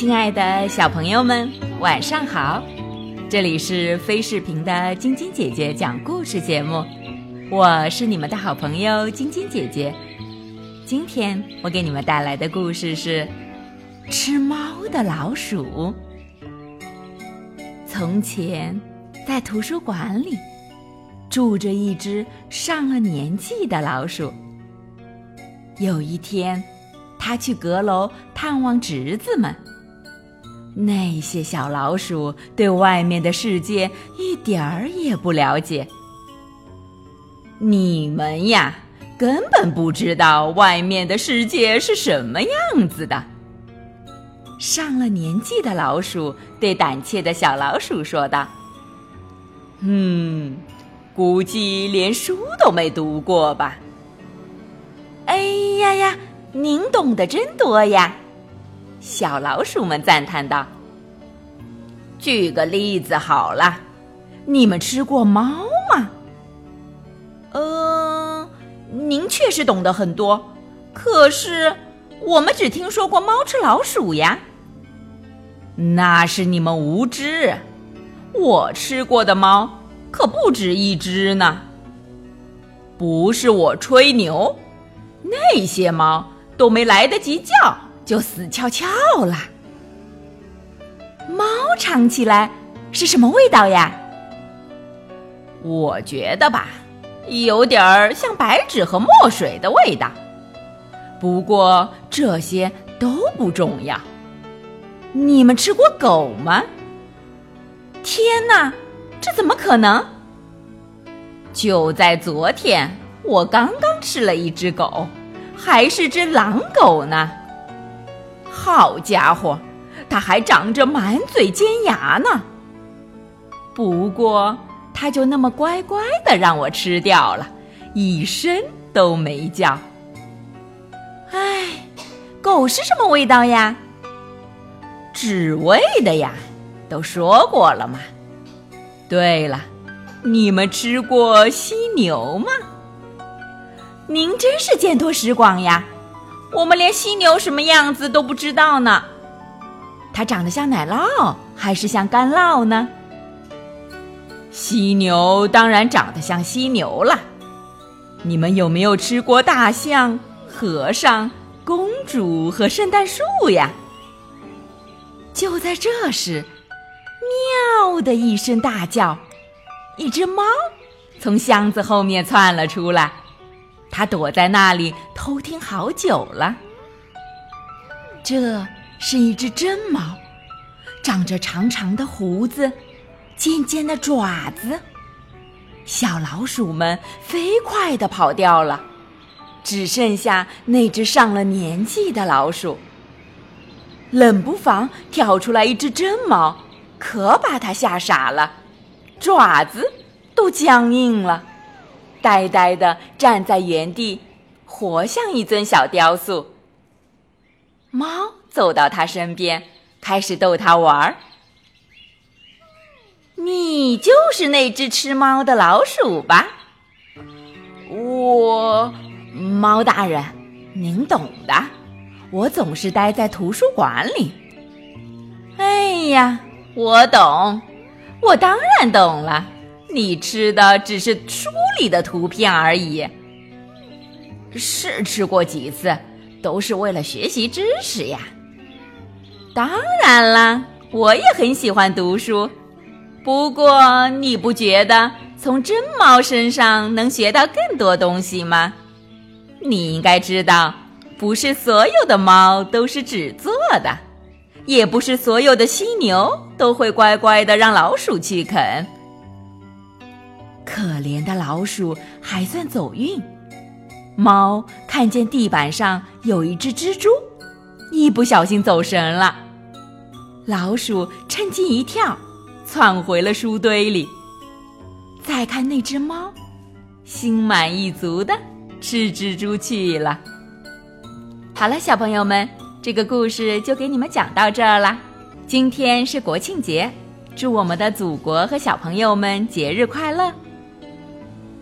亲爱的小朋友们，晚上好！这里是飞视频的晶晶姐姐讲故事节目，我是你们的好朋友晶晶姐姐。今天我给你们带来的故事是《吃猫的老鼠》。从前，在图书馆里住着一只上了年纪的老鼠。有一天，他去阁楼探望侄子们。那些小老鼠对外面的世界一点儿也不了解。你们呀，根本不知道外面的世界是什么样子的。上了年纪的老鼠对胆怯的小老鼠说道：“嗯，估计连书都没读过吧？”哎呀呀，您懂得真多呀！小老鼠们赞叹道：“举个例子好了，你们吃过猫吗？”“呃，您确实懂得很多，可是我们只听说过猫吃老鼠呀。”“那是你们无知，我吃过的猫可不止一只呢。不是我吹牛，那些猫都没来得及叫。”就死翘翘了。猫尝起来是什么味道呀？我觉得吧，有点儿像白纸和墨水的味道。不过这些都不重要。你们吃过狗吗？天哪，这怎么可能？就在昨天，我刚刚吃了一只狗，还是只狼狗呢。好家伙，它还长着满嘴尖牙呢。不过，它就那么乖乖的让我吃掉了，一声都没叫。唉，狗是什么味道呀？纸味的呀，都说过了嘛。对了，你们吃过犀牛吗？您真是见多识广呀。我们连犀牛什么样子都不知道呢，它长得像奶酪还是像干酪呢？犀牛当然长得像犀牛了。你们有没有吃过大象、和尚、公主和圣诞树呀？就在这时，喵的一声大叫，一只猫从箱子后面窜了出来。他躲在那里偷听好久了。这是一只真猫，长着长长的胡子，尖尖的爪子。小老鼠们飞快地跑掉了，只剩下那只上了年纪的老鼠。冷不防跳出来一只真猫，可把它吓傻了，爪子都僵硬了。呆呆地站在原地，活像一尊小雕塑。猫走到他身边，开始逗他玩儿。你就是那只吃猫的老鼠吧？我，猫大人，您懂的。我总是待在图书馆里。哎呀，我懂，我当然懂了。你吃的只是书里的图片而已，是吃过几次，都是为了学习知识呀。当然啦，我也很喜欢读书。不过，你不觉得从真猫身上能学到更多东西吗？你应该知道，不是所有的猫都是纸做的，也不是所有的犀牛都会乖乖的让老鼠去啃。可怜的老鼠还算走运，猫看见地板上有一只蜘蛛，一不小心走神了。老鼠趁机一跳，窜回了书堆里。再看那只猫，心满意足的吃蜘蛛去了。好了，小朋友们，这个故事就给你们讲到这儿了。今天是国庆节，祝我们的祖国和小朋友们节日快乐！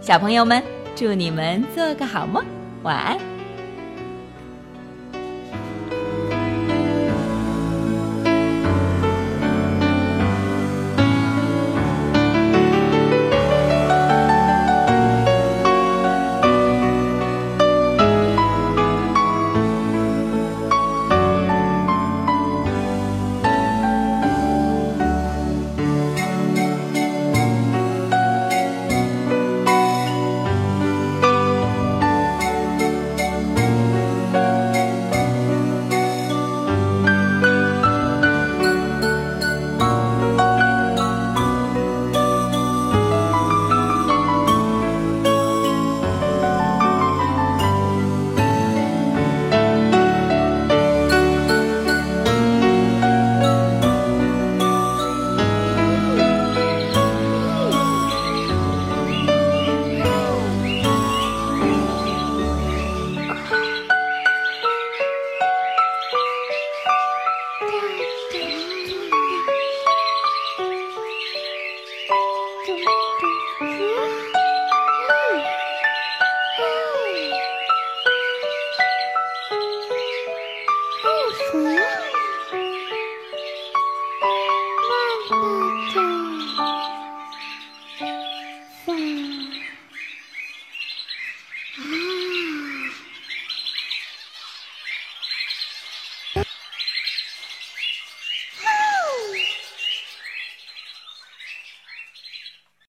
小朋友们，祝你们做个好梦，晚安。Mm-hmm.